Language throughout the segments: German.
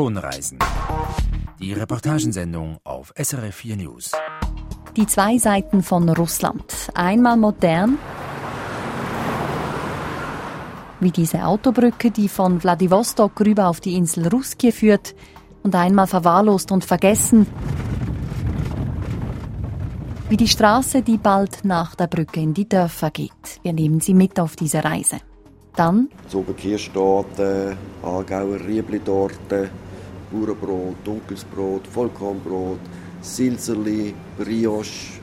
Tonreisen. Die Reportagensendung auf SRF 4 News. Die zwei Seiten von Russland. Einmal modern, wie diese Autobrücke, die von Wladiwostok rüber auf die Insel Ruskie führt, und einmal verwahrlost und vergessen, wie die Straße, die bald nach der Brücke in die Dörfer geht. Wir nehmen Sie mit auf diese Reise. Dann Zoberkirchtorte, Aargauer Riebli-Torte, Bauernbrot, dunkles Brot, Vollkornbrot, Silserli, Brioche.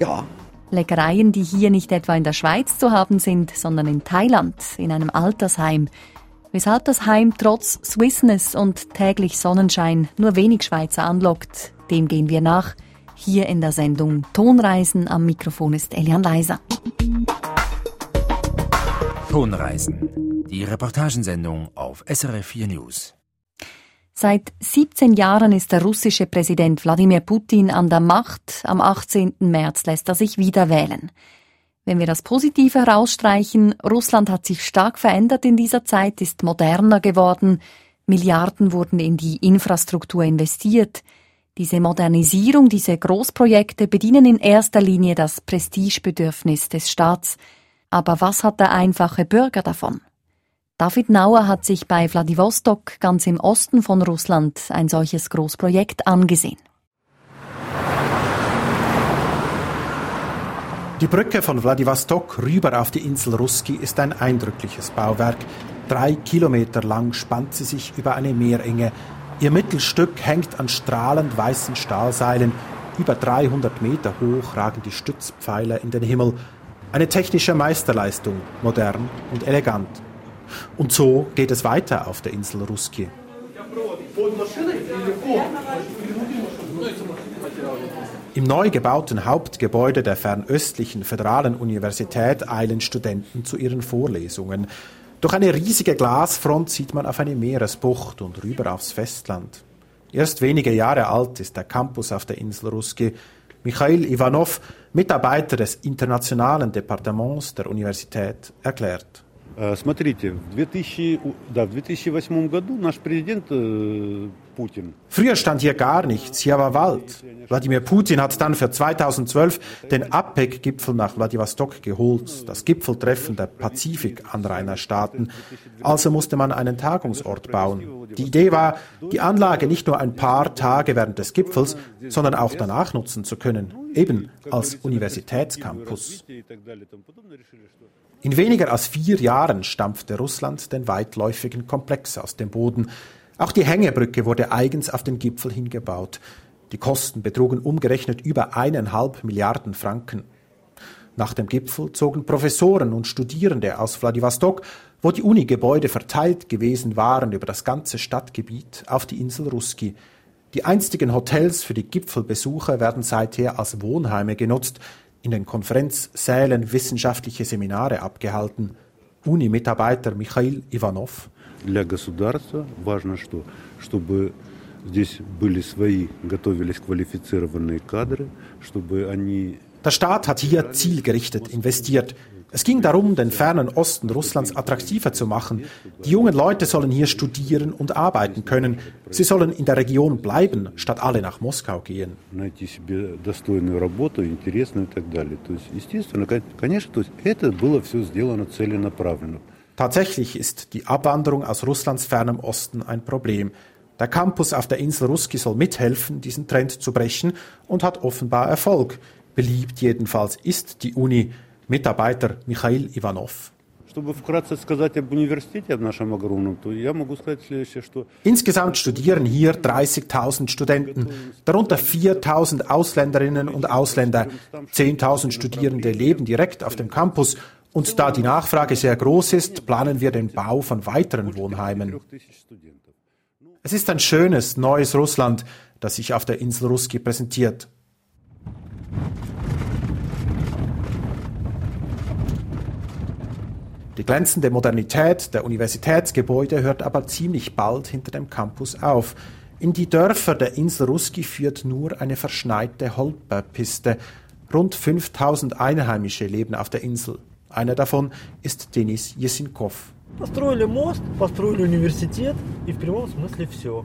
Ja. Leckereien, die hier nicht etwa in der Schweiz zu haben sind, sondern in Thailand, in einem Altersheim. Weshalb das Heim trotz Swissness und täglich Sonnenschein nur wenig Schweizer anlockt, dem gehen wir nach. Hier in der Sendung Tonreisen am Mikrofon ist Elian Leiser. Tonreisen. Die Reportagensendung auf SRF 4 News. Seit 17 Jahren ist der russische Präsident Wladimir Putin an der Macht. Am 18. März lässt er sich wieder wählen. Wenn wir das Positive herausstreichen, Russland hat sich stark verändert in dieser Zeit, ist moderner geworden, Milliarden wurden in die Infrastruktur investiert. Diese Modernisierung, diese Großprojekte bedienen in erster Linie das Prestigebedürfnis des Staats. Aber was hat der einfache Bürger davon? David Nauer hat sich bei Wladiwostok ganz im Osten von Russland ein solches Großprojekt angesehen. Die Brücke von Wladiwostok rüber auf die Insel Ruski ist ein eindrückliches Bauwerk. Drei Kilometer lang spannt sie sich über eine Meerenge. Ihr Mittelstück hängt an strahlend weißen Stahlseilen. Über 300 Meter hoch ragen die Stützpfeiler in den Himmel. Eine technische Meisterleistung, modern und elegant. Und so geht es weiter auf der Insel Ruski. Im neu gebauten Hauptgebäude der fernöstlichen Föderalen Universität eilen Studenten zu ihren Vorlesungen. Durch eine riesige Glasfront sieht man auf eine Meeresbucht und rüber aufs Festland. Erst wenige Jahre alt ist der Campus auf der Insel Ruski. Michail Ivanov, Mitarbeiter des internationalen Departements der Universität, erklärt. Смотрите, в 2000, да, в 2008 году наш президент Putin. Früher stand hier gar nichts, hier war Wald. Wladimir Putin hat dann für 2012 den APEC-Gipfel nach Vladivostok geholt, das Gipfeltreffen der Pazifik-Anrainerstaaten. Also musste man einen Tagungsort bauen. Die Idee war, die Anlage nicht nur ein paar Tage während des Gipfels, sondern auch danach nutzen zu können, eben als Universitätscampus. In weniger als vier Jahren stampfte Russland den weitläufigen Komplex aus dem Boden. Auch die Hängebrücke wurde eigens auf den Gipfel hingebaut. Die Kosten betrugen umgerechnet über eineinhalb Milliarden Franken. Nach dem Gipfel zogen Professoren und Studierende aus Wladiwostok, wo die Uni-Gebäude verteilt gewesen waren über das ganze Stadtgebiet, auf die Insel Ruski. Die einstigen Hotels für die Gipfelbesucher werden seither als Wohnheime genutzt, in den Konferenzsälen wissenschaftliche Seminare abgehalten. Uni-Mitarbeiter Michail Ivanov. Для государства важно что? Чтобы здесь были свои, готовились квалифицированные кадры, чтобы они der Staat hat hier zielgerichtet investiert. Es ging darum, den fernen Osten Russlands attraktiver zu machen. Die jungen Leute sollen hier studieren und arbeiten können. Sie sollen in der Region bleiben, statt alle nach Moskau gehen. Tatsächlich ist die Abwanderung aus Russlands fernem Osten ein Problem. Der Campus auf der Insel Ruski soll mithelfen, diesen Trend zu brechen und hat offenbar Erfolg. Beliebt jedenfalls ist die Uni. Mitarbeiter Michail Ivanov. Insgesamt studieren hier 30.000 Studenten, darunter 4.000 Ausländerinnen und Ausländer. 10.000 Studierende leben direkt auf dem Campus und da die Nachfrage sehr groß ist, planen wir den Bau von weiteren Wohnheimen. Es ist ein schönes, neues Russland, das sich auf der Insel Ruski präsentiert. Die glänzende Modernität der Universitätsgebäude hört aber ziemlich bald hinter dem Campus auf. In die Dörfer der Insel Ruski führt nur eine verschneite Holperpiste. Rund 5000 Einheimische leben auf der Insel. Einer davon ist Denis Jesinkov.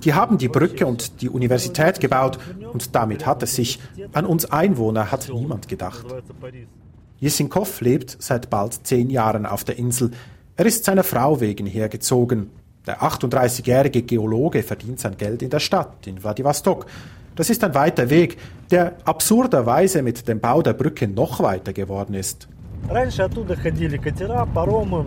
Die haben die Brücke und die Universität gebaut und damit hat es sich. An uns Einwohner hat niemand gedacht. Jesinkov lebt seit bald zehn Jahren auf der Insel. Er ist seiner Frau wegen hergezogen. Der 38-jährige Geologe verdient sein Geld in der Stadt, in Vladivostok. Das ist ein weiter Weg, der absurderweise mit dem Bau der Brücke noch weiter geworden ist. Раньше оттуда ходили катера, паромы,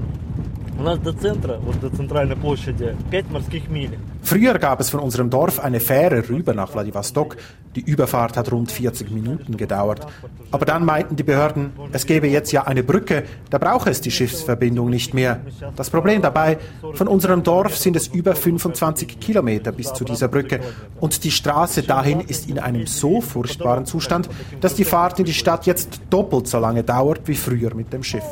У нас до центра, вот до центральной площади, 5 морских миль. Früher gab es von unserem Dorf eine Fähre rüber nach Vladivostok. Die Überfahrt hat rund 40 Minuten gedauert. Aber dann meinten die Behörden, es gäbe jetzt ja eine Brücke, da brauche es die Schiffsverbindung nicht mehr. Das Problem dabei, von unserem Dorf sind es über 25 Kilometer bis zu dieser Brücke. Und die Straße dahin ist in einem so furchtbaren Zustand, dass die Fahrt in die Stadt jetzt doppelt so lange dauert wie früher mit dem Schiff.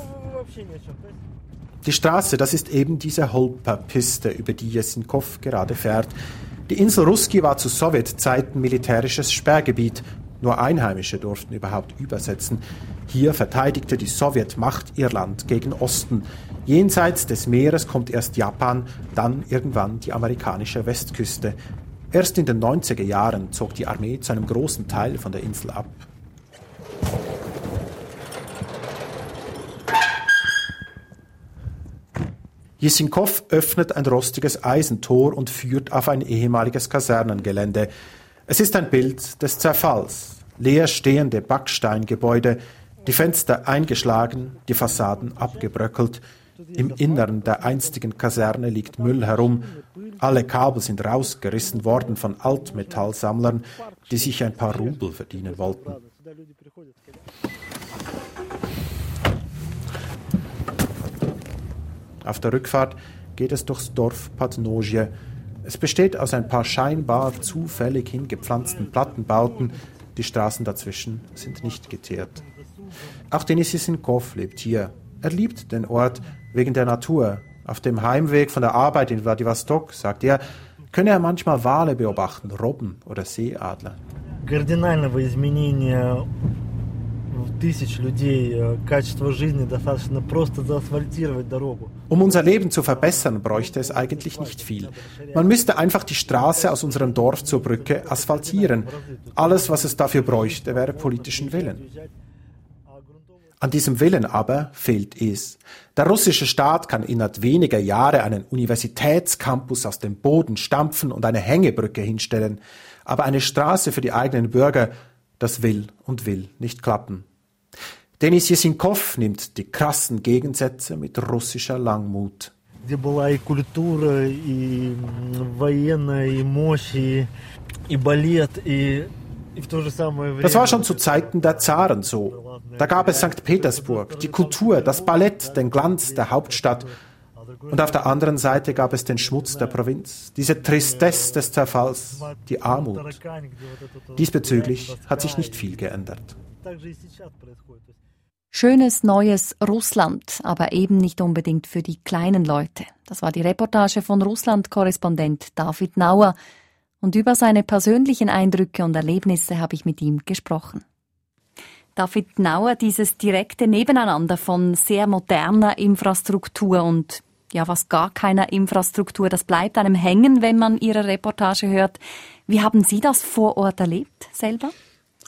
Die Straße, das ist eben diese Holper-Piste, über die Jesinkow gerade fährt. Die Insel Ruski war zu Sowjetzeiten militärisches Sperrgebiet. Nur Einheimische durften überhaupt übersetzen. Hier verteidigte die Sowjetmacht ihr Land gegen Osten. Jenseits des Meeres kommt erst Japan, dann irgendwann die amerikanische Westküste. Erst in den 90er Jahren zog die Armee zu einem großen Teil von der Insel ab. Jesinkow öffnet ein rostiges Eisentor und führt auf ein ehemaliges Kasernengelände. Es ist ein Bild des Zerfalls. Leer stehende Backsteingebäude, die Fenster eingeschlagen, die Fassaden abgebröckelt. Im Innern der einstigen Kaserne liegt Müll herum. Alle Kabel sind rausgerissen worden von Altmetallsammlern, die sich ein paar Rubel verdienen wollten. Auf der Rückfahrt geht es durchs Dorf Patnoje. Es besteht aus ein paar scheinbar zufällig hingepflanzten Plattenbauten. Die Straßen dazwischen sind nicht geteert. Auch Denis Sissinkov lebt hier. Er liebt den Ort wegen der Natur. Auf dem Heimweg von der Arbeit in Vladivostok, sagt er, könne er manchmal Wale beobachten, Robben oder Seeadler. Кардинального изменения тысяч людей э, качество жизни достаточно просто заасфальтировать дорогу. Um unser Leben zu verbessern, bräuchte es eigentlich nicht viel. Man müsste einfach die Straße aus unserem Dorf zur Brücke asphaltieren. Alles, was es dafür bräuchte, wäre politischen Willen. An diesem Willen aber fehlt es. Der russische Staat kann innerhalb weniger Jahre einen Universitätscampus aus dem Boden stampfen und eine Hängebrücke hinstellen. Aber eine Straße für die eigenen Bürger, das will und will nicht klappen. Denis Jesinkow nimmt die krassen Gegensätze mit russischer Langmut. Das war schon zu Zeiten der Zaren so. Da gab es St. Petersburg, die Kultur, das Ballett, den Glanz der Hauptstadt. Und auf der anderen Seite gab es den Schmutz der Provinz, diese Tristesse des Zerfalls, die Armut. Diesbezüglich hat sich nicht viel geändert. Schönes neues Russland, aber eben nicht unbedingt für die kleinen Leute. Das war die Reportage von Russland-Korrespondent David Nauer. Und über seine persönlichen Eindrücke und Erlebnisse habe ich mit ihm gesprochen. David Nauer, dieses direkte Nebeneinander von sehr moderner Infrastruktur und ja, was gar keiner Infrastruktur, das bleibt einem hängen, wenn man Ihre Reportage hört. Wie haben Sie das vor Ort erlebt selber?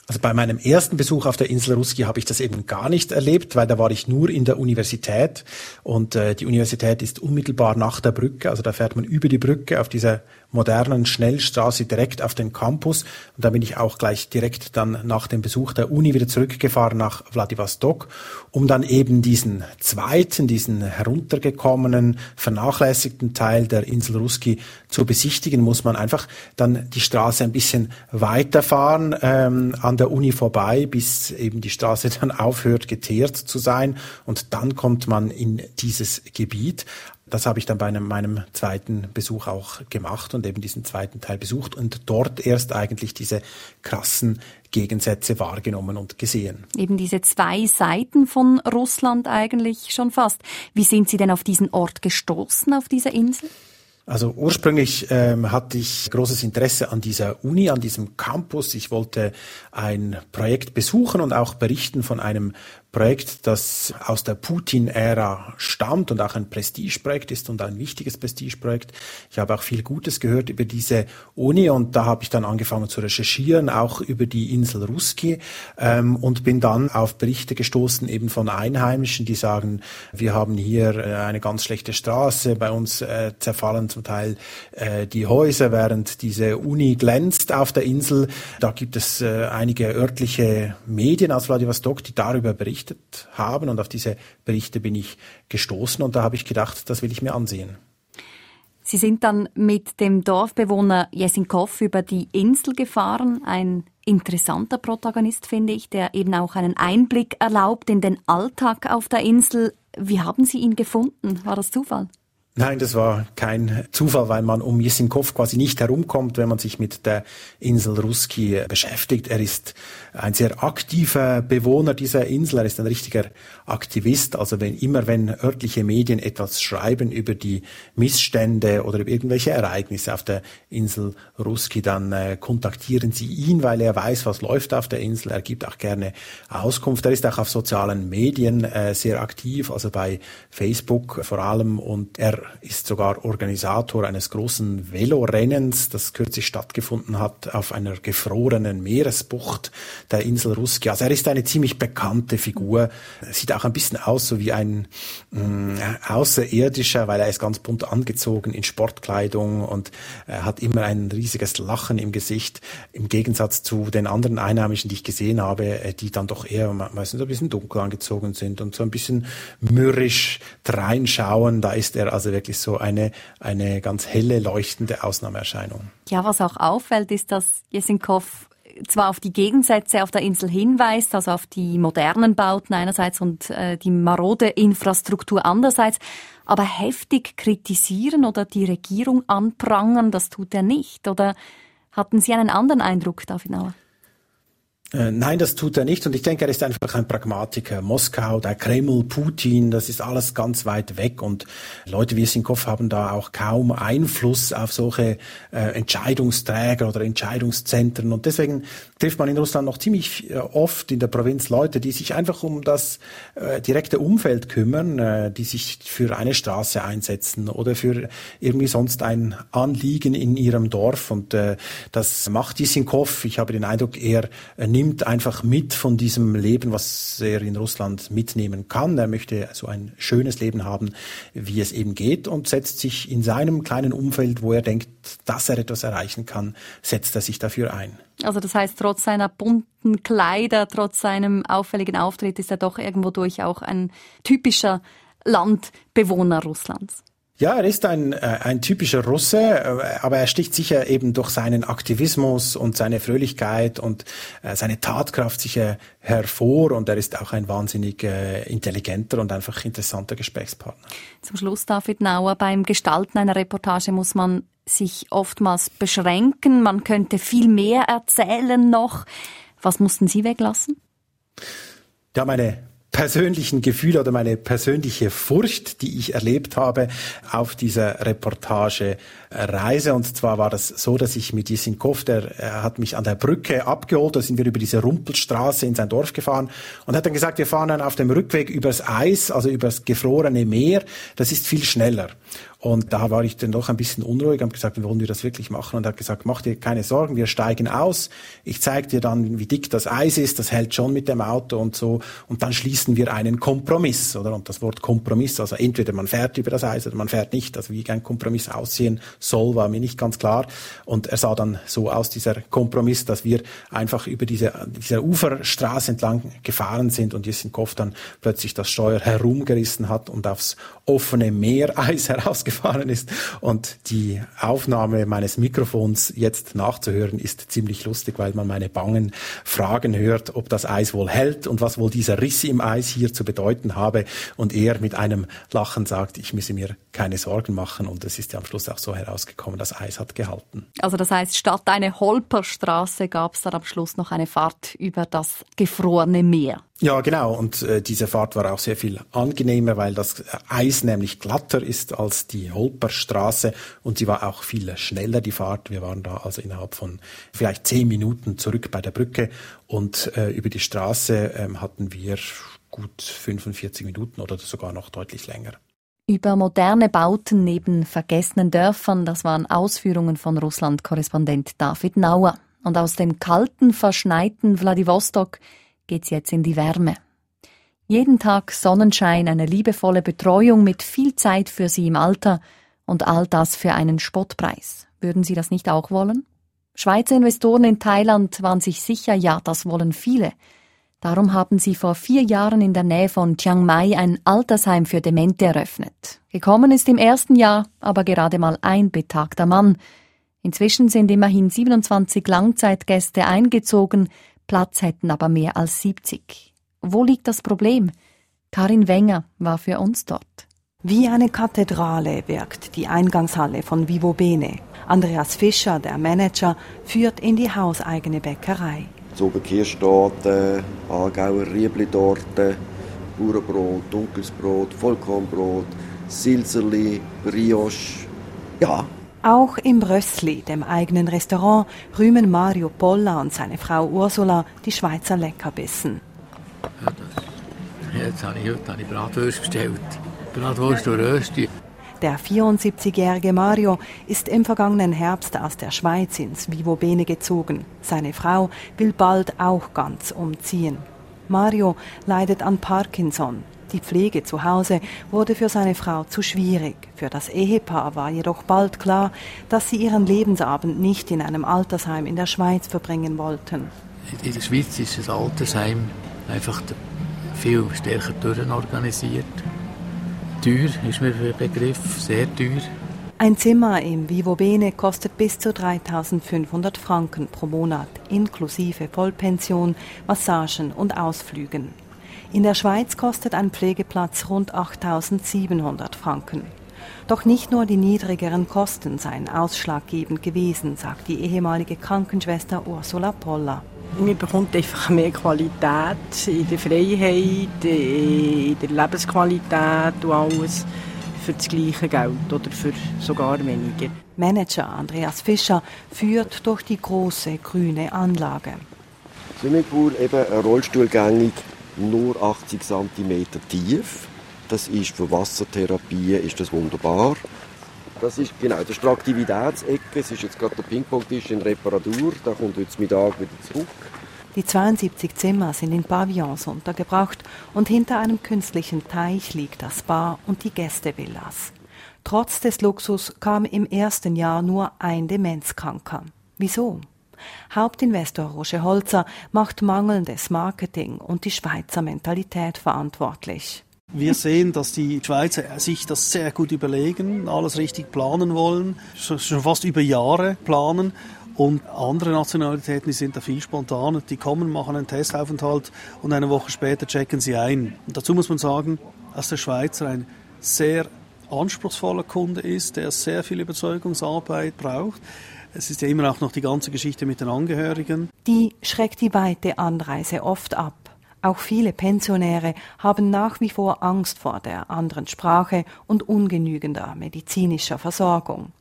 Also bei meinem ersten Besuch auf der Insel Ruski habe ich das eben gar nicht erlebt, weil da war ich nur in der Universität. Und äh, die Universität ist unmittelbar nach der Brücke, also da fährt man über die Brücke auf dieser modernen Schnellstraße direkt auf den Campus. Und da bin ich auch gleich direkt dann nach dem Besuch der Uni wieder zurückgefahren nach Vladivostok, um dann eben diesen zweiten, diesen heruntergekommenen, vernachlässigten Teil der Insel Ruski zu besichtigen, muss man einfach dann die Straße ein bisschen weiterfahren ähm, an der Uni vorbei, bis eben die Straße dann aufhört geteert zu sein und dann kommt man in dieses Gebiet. Das habe ich dann bei einem, meinem zweiten Besuch auch gemacht und eben diesen zweiten Teil besucht und dort erst eigentlich diese krassen Gegensätze wahrgenommen und gesehen. Eben diese zwei Seiten von Russland eigentlich schon fast. Wie sind Sie denn auf diesen Ort gestoßen, auf dieser Insel? Also ursprünglich ähm, hatte ich großes Interesse an dieser Uni, an diesem Campus. Ich wollte ein Projekt besuchen und auch berichten von einem Projekt, das aus der Putin-Ära stammt und auch ein Prestigeprojekt ist und ein wichtiges Prestigeprojekt. Ich habe auch viel Gutes gehört über diese Uni und da habe ich dann angefangen zu recherchieren, auch über die Insel Ruski ähm, und bin dann auf Berichte gestoßen eben von Einheimischen, die sagen, wir haben hier äh, eine ganz schlechte Straße, bei uns äh, zerfallen zum Teil äh, die Häuser, während diese Uni glänzt auf der Insel. Da gibt es äh, einige örtliche Medien aus Vladivostok, die darüber berichtet haben und auf diese Berichte bin ich gestoßen und da habe ich gedacht, das will ich mir ansehen. Sie sind dann mit dem Dorfbewohner Jesinkov über die Insel gefahren, ein interessanter Protagonist, finde ich, der eben auch einen Einblick erlaubt in den Alltag auf der Insel. Wie haben Sie ihn gefunden? War das Zufall? Nein, das war kein Zufall, weil man um Jesinkov quasi nicht herumkommt, wenn man sich mit der Insel Ruski beschäftigt. Er ist ein sehr aktiver Bewohner dieser Insel. Er ist ein richtiger Aktivist. Also wenn immer, wenn örtliche Medien etwas schreiben über die Missstände oder über irgendwelche Ereignisse auf der Insel Ruski, dann äh, kontaktieren sie ihn, weil er weiß, was läuft auf der Insel. Er gibt auch gerne Auskunft. Er ist auch auf sozialen Medien äh, sehr aktiv, also bei Facebook vor allem. Und er ist sogar Organisator eines großen Velorennens, das kürzlich stattgefunden hat auf einer gefrorenen Meeresbucht der Insel Ruski. Also er ist eine ziemlich bekannte Figur, sieht auch ein bisschen aus so wie ein mh, mm, Außerirdischer, weil er ist ganz bunt angezogen in Sportkleidung und er hat immer ein riesiges Lachen im Gesicht, im Gegensatz zu den anderen Einheimischen, die ich gesehen habe, äh, die dann doch eher meistens ein bisschen dunkel angezogen sind und so ein bisschen mürrisch reinschauen. Da ist er also wirklich so eine, eine ganz helle, leuchtende Ausnahmeerscheinung. Ja, was auch auffällt, ist, dass Jesenkov zwar auf die Gegensätze auf der Insel hinweist, also auf die modernen Bauten einerseits und äh, die marode Infrastruktur andererseits, aber heftig kritisieren oder die Regierung anprangern, das tut er nicht. Oder hatten Sie einen anderen Eindruck, David? Äh, nein, das tut er nicht. Und ich denke, er ist einfach ein Pragmatiker. Moskau, der Kreml, Putin, das ist alles ganz weit weg. Und Leute wie Sinkov haben da auch kaum Einfluss auf solche äh, Entscheidungsträger oder Entscheidungszentren. Und deswegen trifft man in Russland noch ziemlich äh, oft in der Provinz Leute, die sich einfach um das äh, direkte Umfeld kümmern, äh, die sich für eine Straße einsetzen oder für irgendwie sonst ein Anliegen in ihrem Dorf. Und äh, das macht Sinkov. Ich habe den Eindruck, er äh, nimmt einfach mit von diesem Leben, was er in Russland mitnehmen kann. Er möchte so ein schönes Leben haben, wie es eben geht und setzt sich in seinem kleinen Umfeld, wo er denkt, dass er etwas erreichen kann, setzt er sich dafür ein. Also das heißt, trotz seiner bunten Kleider, trotz seinem auffälligen Auftritt ist er doch irgendwo durch auch ein typischer Landbewohner Russlands. Ja, er ist ein, äh, ein typischer Russe, äh, aber er sticht sicher eben durch seinen Aktivismus und seine Fröhlichkeit und äh, seine Tatkraft sicher hervor und er ist auch ein wahnsinnig intelligenter und einfach interessanter Gesprächspartner. Zum Schluss, David Nauer, beim Gestalten einer Reportage muss man sich oftmals beschränken, man könnte viel mehr erzählen noch. Was mussten Sie weglassen? Ja, meine persönlichen Gefühle oder meine persönliche Furcht, die ich erlebt habe auf dieser Reportage-Reise. Und zwar war das so, dass ich mit Jesinkov, der er hat mich an der Brücke abgeholt, da sind wir über diese Rumpelstraße in sein Dorf gefahren und hat dann gesagt, wir fahren dann auf dem Rückweg übers Eis, also übers gefrorene Meer. Das ist viel schneller. Und da war ich dann doch ein bisschen unruhig, habe gesagt, wollen wir das wirklich machen? Und er hat gesagt, mach dir keine Sorgen, wir steigen aus. Ich zeige dir dann, wie dick das Eis ist, das hält schon mit dem Auto und so. Und dann schließen wir einen Kompromiss, oder? Und das Wort Kompromiss, also entweder man fährt über das Eis oder man fährt nicht. Also wie ein Kompromiss aussehen soll, war mir nicht ganz klar. Und er sah dann so aus, dieser Kompromiss, dass wir einfach über diese, dieser Uferstraße entlang gefahren sind und Jessenkopf dann plötzlich das Steuer herumgerissen hat und aufs offene Meereis herausgefahren gefahren ist. Und die Aufnahme meines Mikrofons jetzt nachzuhören ist ziemlich lustig, weil man meine bangen Fragen hört, ob das Eis wohl hält und was wohl dieser Riss im Eis hier zu bedeuten habe. Und er mit einem Lachen sagt, ich müsse mir keine Sorgen machen. Und es ist ja am Schluss auch so herausgekommen, das Eis hat gehalten. Also das heißt, statt eine Holperstraße gab es dann am Schluss noch eine Fahrt über das gefrorene Meer. Ja, genau. Und äh, diese Fahrt war auch sehr viel angenehmer, weil das Eis nämlich glatter ist als die Holperstraße und sie war auch viel schneller, die Fahrt. Wir waren da also innerhalb von vielleicht zehn Minuten zurück bei der Brücke und äh, über die Straße ähm, hatten wir gut 45 Minuten oder sogar noch deutlich länger. Über moderne Bauten neben vergessenen Dörfern, das waren Ausführungen von Russland-Korrespondent David Nauer. Und aus dem kalten, verschneiten Wladiwostok geht's jetzt in die Wärme. Jeden Tag Sonnenschein, eine liebevolle Betreuung mit viel Zeit für Sie im Alter und all das für einen Spottpreis. Würden Sie das nicht auch wollen? Schweizer Investoren in Thailand waren sich sicher, ja, das wollen viele. Darum haben sie vor vier Jahren in der Nähe von Chiang Mai ein Altersheim für Demente eröffnet. Gekommen ist im ersten Jahr aber gerade mal ein betagter Mann. Inzwischen sind immerhin 27 Langzeitgäste eingezogen, Platz hätten aber mehr als 70. Wo liegt das Problem? Karin Wenger war für uns dort. Wie eine Kathedrale wirkt die Eingangshalle von Vivo Bene. Andreas Fischer, der Manager, führt in die hauseigene Bäckerei. So Kirschtorte, Aargauer Riebli-Torte, Bauernbrot, dunkles Brot, Vollkornbrot, Silserli, Brioche. Ja. Auch im Rössli, dem eigenen Restaurant, rühmen Mario Polla und seine Frau Ursula die Schweizer Leckerbissen. Ja, das, jetzt habe ich, heute ich Bratwurst bestellt. Bratwurst und Rösti. Der 74-jährige Mario ist im vergangenen Herbst aus der Schweiz ins Vivo Bene gezogen. Seine Frau will bald auch ganz umziehen. Mario leidet an Parkinson. Die Pflege zu Hause wurde für seine Frau zu schwierig. Für das Ehepaar war jedoch bald klar, dass sie ihren Lebensabend nicht in einem Altersheim in der Schweiz verbringen wollten. In der Schweiz ist das Altersheim einfach viel stärker durchorganisiert teuer, ist mir der Begriff, sehr teuer. Ein Zimmer im Vivo Bene kostet bis zu 3500 Franken pro Monat, inklusive Vollpension, Massagen und Ausflügen. In der Schweiz kostet ein Pflegeplatz rund 8700 Franken. Doch nicht nur die niedrigeren Kosten seien ausschlaggebend gewesen, sagt die ehemalige Krankenschwester Ursula Poller. Man bekommt einfach mehr Qualität in der Freiheit, in der Lebensqualität und alles für das gleiche Geld oder für sogar weniger. Manager Andreas Fischer führt durch die große grüne Anlage. Swimmingpool eben rollstuhlgängig, nur 80 cm tief. Das ist für Wassertherapie ist das wunderbar. Das ist genau, das ist die Aktivitätsecke. Es ist jetzt gerade der Ping-Pong-Tisch in Reparatur. Da kommt heute Mittag wieder zurück. Die 72 Zimmer sind in Pavillons untergebracht und hinter einem künstlichen Teich liegt das Bar und die Gästevillas. Trotz des Luxus kam im ersten Jahr nur ein Demenzkranker. Wieso? Hauptinvestor Roger Holzer macht mangelndes Marketing und die Schweizer Mentalität verantwortlich. Wir sehen, dass die Schweizer sich das sehr gut überlegen, alles richtig planen wollen, schon fast über Jahre planen. Und andere Nationalitäten, die sind da viel spontaner. Die kommen, machen einen Testaufenthalt und eine Woche später checken sie ein. Und dazu muss man sagen, dass der Schweizer ein sehr anspruchsvoller Kunde ist, der sehr viel Überzeugungsarbeit braucht. Es ist ja immer auch noch die ganze Geschichte mit den Angehörigen. Die schreckt die weite Anreise oft ab. Auch viele Pensionäre haben nach wie vor Angst vor der anderen Sprache und ungenügender medizinischer Versorgung.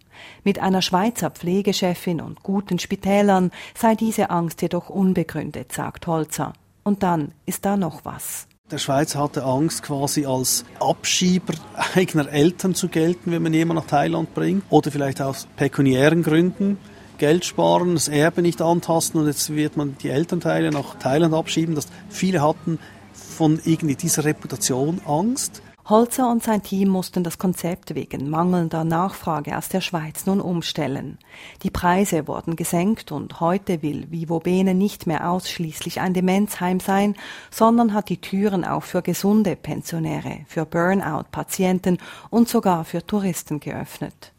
Mit einer Schweizer Pflegechefin und guten Spitälern sei diese Angst jedoch unbegründet, sagt Holzer. Und dann ist da noch was. Der Schweizer hatte Angst, quasi als Abschieber eigener Eltern zu gelten, wenn man jemanden nach Thailand bringt. Oder vielleicht aus pekuniären Gründen. Geld sparen, das Erbe nicht antasten und jetzt wird man die Elternteile nach Thailand abschieben. Das viele hatten von irgendwie dieser Reputation Angst. Holzer und sein Team mussten das Konzept wegen mangelnder Nachfrage aus der Schweiz nun umstellen. Die Preise wurden gesenkt und heute will Vivo Bene nicht mehr ausschließlich ein Demenzheim sein, sondern hat die Türen auch für gesunde Pensionäre, für Burnout-Patienten und sogar für Touristen geöffnet.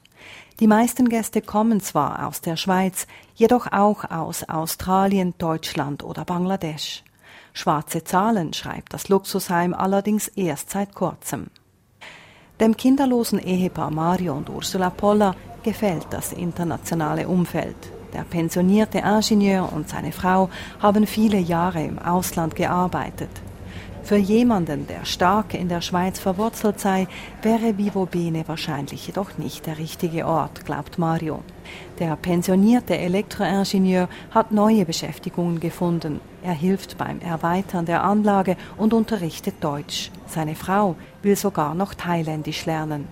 Die meisten Gäste kommen zwar aus der Schweiz, jedoch auch aus Australien, Deutschland oder Bangladesch. Schwarze Zahlen schreibt das Luxusheim allerdings erst seit kurzem. Dem kinderlosen Ehepaar Mario und Ursula Poller gefällt das internationale Umfeld. Der pensionierte Ingenieur und seine Frau haben viele Jahre im Ausland gearbeitet. Für jemanden, der stark in der Schweiz verwurzelt sei, wäre Vivo Bene wahrscheinlich jedoch nicht der richtige Ort, glaubt Mario. Der pensionierte Elektroingenieur hat neue Beschäftigungen gefunden. Er hilft beim Erweitern der Anlage und unterrichtet Deutsch. Seine Frau will sogar noch Thailändisch lernen.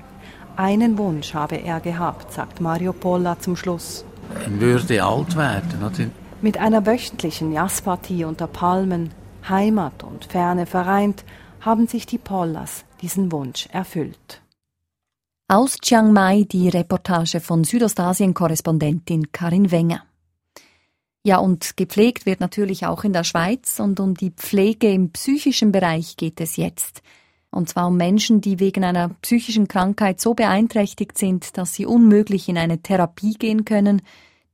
Einen Wunsch habe er gehabt, sagt Mario Polla zum Schluss. Er würde alt werden, oder? Mit einer wöchentlichen Jazzpartie unter Palmen Heimat und Ferne vereint, haben sich die Pollas diesen Wunsch erfüllt. Aus Chiang Mai die Reportage von Südostasien-Korrespondentin Karin Wenger. Ja, und gepflegt wird natürlich auch in der Schweiz und um die Pflege im psychischen Bereich geht es jetzt. Und zwar um Menschen, die wegen einer psychischen Krankheit so beeinträchtigt sind, dass sie unmöglich in eine Therapie gehen können,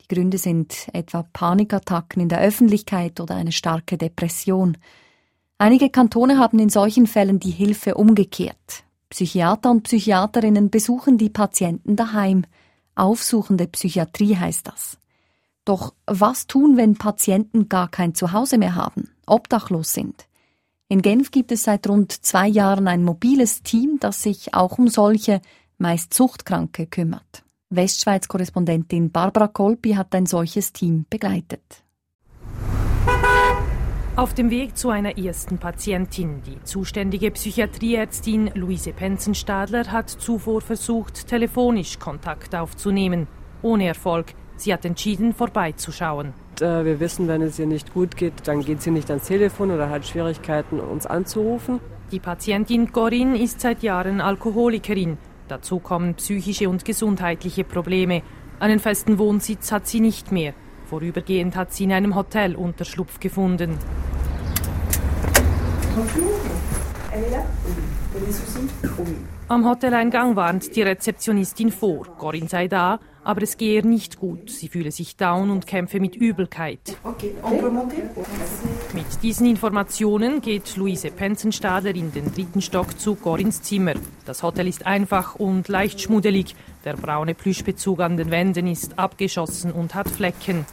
Gründe sind etwa Panikattacken in der Öffentlichkeit oder eine starke Depression. Einige Kantone haben in solchen Fällen die Hilfe umgekehrt. Psychiater und Psychiaterinnen besuchen die Patienten daheim. Aufsuchende Psychiatrie heißt das. Doch was tun, wenn Patienten gar kein Zuhause mehr haben, obdachlos sind? In Genf gibt es seit rund zwei Jahren ein mobiles Team, das sich auch um solche, meist Suchtkranke kümmert. Westschweiz-Korrespondentin Barbara Kolpi hat ein solches Team begleitet. Auf dem Weg zu einer ersten Patientin, die zuständige Psychiatrieärztin Luise Penzenstadler hat zuvor versucht, telefonisch Kontakt aufzunehmen. Ohne Erfolg. Sie hat entschieden, vorbeizuschauen. Äh, wir wissen, wenn es ihr nicht gut geht, dann geht sie nicht ans Telefon oder hat Schwierigkeiten, uns anzurufen. Die Patientin Corinne ist seit Jahren Alkoholikerin. Dazu kommen psychische und gesundheitliche Probleme. Einen festen Wohnsitz hat sie nicht mehr. Vorübergehend hat sie in einem Hotel Unterschlupf gefunden. Am Hoteleingang warnt die Rezeptionistin vor. Corinne sei da, aber es gehe ihr nicht gut. Sie fühle sich down und kämpfe mit Übelkeit. Mit diesen Informationen geht Luise Penzenstadler in den dritten Stock zu Corins Zimmer. Das Hotel ist einfach und leicht schmuddelig. Der braune Plüschbezug an den Wänden ist abgeschossen und hat Flecken.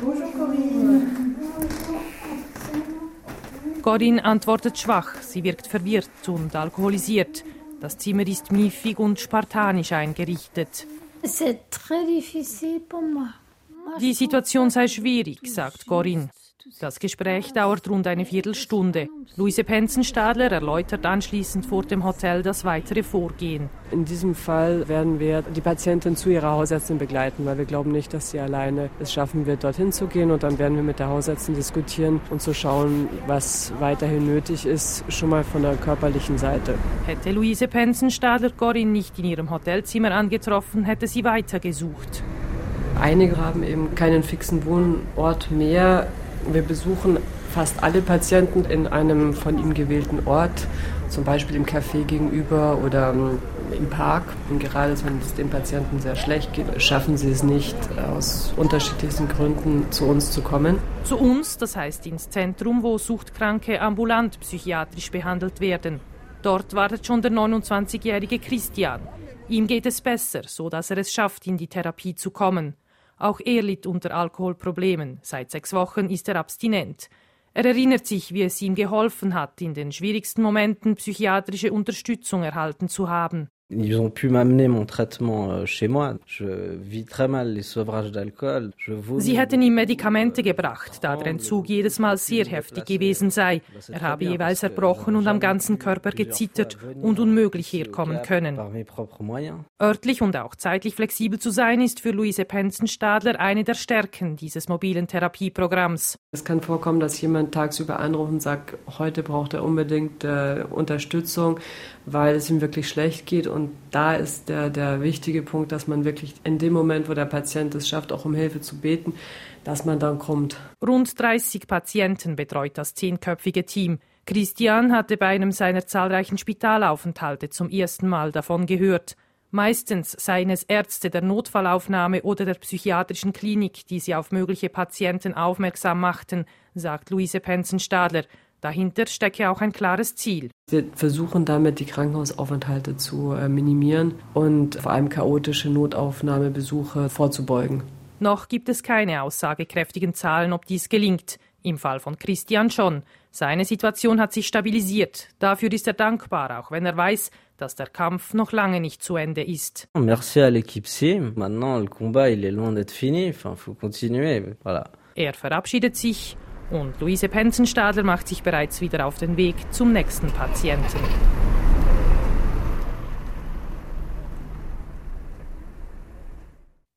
Bonjour Corinne. Corinne antwortet schwach. Sie wirkt verwirrt und alkoholisiert. Das Zimmer ist miefig und spartanisch eingerichtet. Die Situation sei schwierig, sagt Corinne. Das Gespräch dauert rund eine Viertelstunde. Luise Penzenstadler erläutert anschließend vor dem Hotel das weitere Vorgehen. In diesem Fall werden wir die Patientin zu ihrer Hausärztin begleiten, weil wir glauben nicht, dass sie alleine es schaffen wird, dorthin zu gehen. Und dann werden wir mit der Hausärztin diskutieren und zu schauen, was weiterhin nötig ist, schon mal von der körperlichen Seite. Hätte Luise Penzenstadler Corinne nicht in ihrem Hotelzimmer angetroffen, hätte sie weitergesucht. Einige haben eben keinen fixen Wohnort mehr. Wir besuchen fast alle Patienten in einem von ihm gewählten Ort, zum Beispiel im Café gegenüber oder ähm, im Park. Und gerade wenn es den Patienten sehr schlecht geht, schaffen sie es nicht, aus unterschiedlichsten Gründen zu uns zu kommen. Zu uns, das heißt ins Zentrum, wo Suchtkranke ambulant psychiatrisch behandelt werden. Dort wartet schon der 29-jährige Christian. Ihm geht es besser, so dass er es schafft, in die Therapie zu kommen. Auch er litt unter Alkoholproblemen. Seit sechs Wochen ist er abstinent. Er erinnert sich, wie es ihm geholfen hat, in den schwierigsten Momenten psychiatrische Unterstützung erhalten zu haben. Ils ont pu m'amener mon traitement euh, chez moi. Je vis très mal les sevrages d'alcool. Sie hätten ihm Medikamente gebracht, da der Entzug jedes Mal sehr heftig gewesen sei. Er habe jeweils erbrochen und am ganzen Körper gezittert und unmöglich herkommen können. Örtlich und auch zeitlich flexibel zu sein, ist für Luise Penzenstadler eine der Stärken dieses mobilen Therapieprogramms. Es kann vorkommen, dass jemand tagsüber anruft und sagt, heute braucht er unbedingt äh, Unterstützung, weil es ihm wirklich schlecht geht. Und da ist der, der wichtige Punkt, dass man wirklich in dem Moment, wo der Patient es schafft, auch um Hilfe zu beten, dass man dann kommt. Rund 30 Patienten betreut das zehnköpfige Team. Christian hatte bei einem seiner zahlreichen Spitalaufenthalte zum ersten Mal davon gehört. Meistens seien es Ärzte der Notfallaufnahme oder der psychiatrischen Klinik, die sie auf mögliche Patienten aufmerksam machten, sagt Luise Penzenstadler. Dahinter stecke auch ein klares Ziel. Wir versuchen damit, die Krankenhausaufenthalte zu äh, minimieren und vor allem chaotische Notaufnahmebesuche vorzubeugen. Noch gibt es keine aussagekräftigen Zahlen, ob dies gelingt. Im Fall von Christian schon. Seine Situation hat sich stabilisiert. Dafür ist er dankbar, auch wenn er weiß, dass der Kampf noch lange nicht zu Ende ist. Merci à l'équipe C. Maintenant, le combat, il est loin d'être fini. Enfin, faut continuer. Voilà. Er verabschiedet sich und Luise Penzenstadler macht sich bereits wieder auf den Weg zum nächsten Patienten.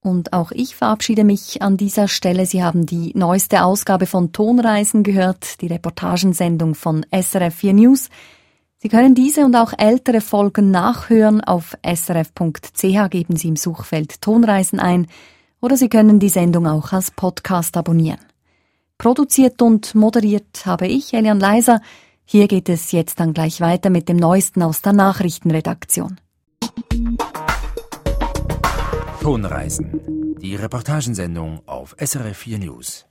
Und auch ich verabschiede mich an dieser Stelle. Sie haben die neueste Ausgabe von Tonreisen gehört, die Reportagensendung von SRF 4 News. Sie können diese und auch ältere Folgen nachhören. Auf srf.ch geben Sie im Suchfeld Tonreisen ein oder Sie können die Sendung auch als Podcast abonnieren. Produziert und moderiert habe ich, Elian Leiser. Hier geht es jetzt dann gleich weiter mit dem Neuesten aus der Nachrichtenredaktion. Tonreisen. Die Reportagensendung auf SRF 4 News.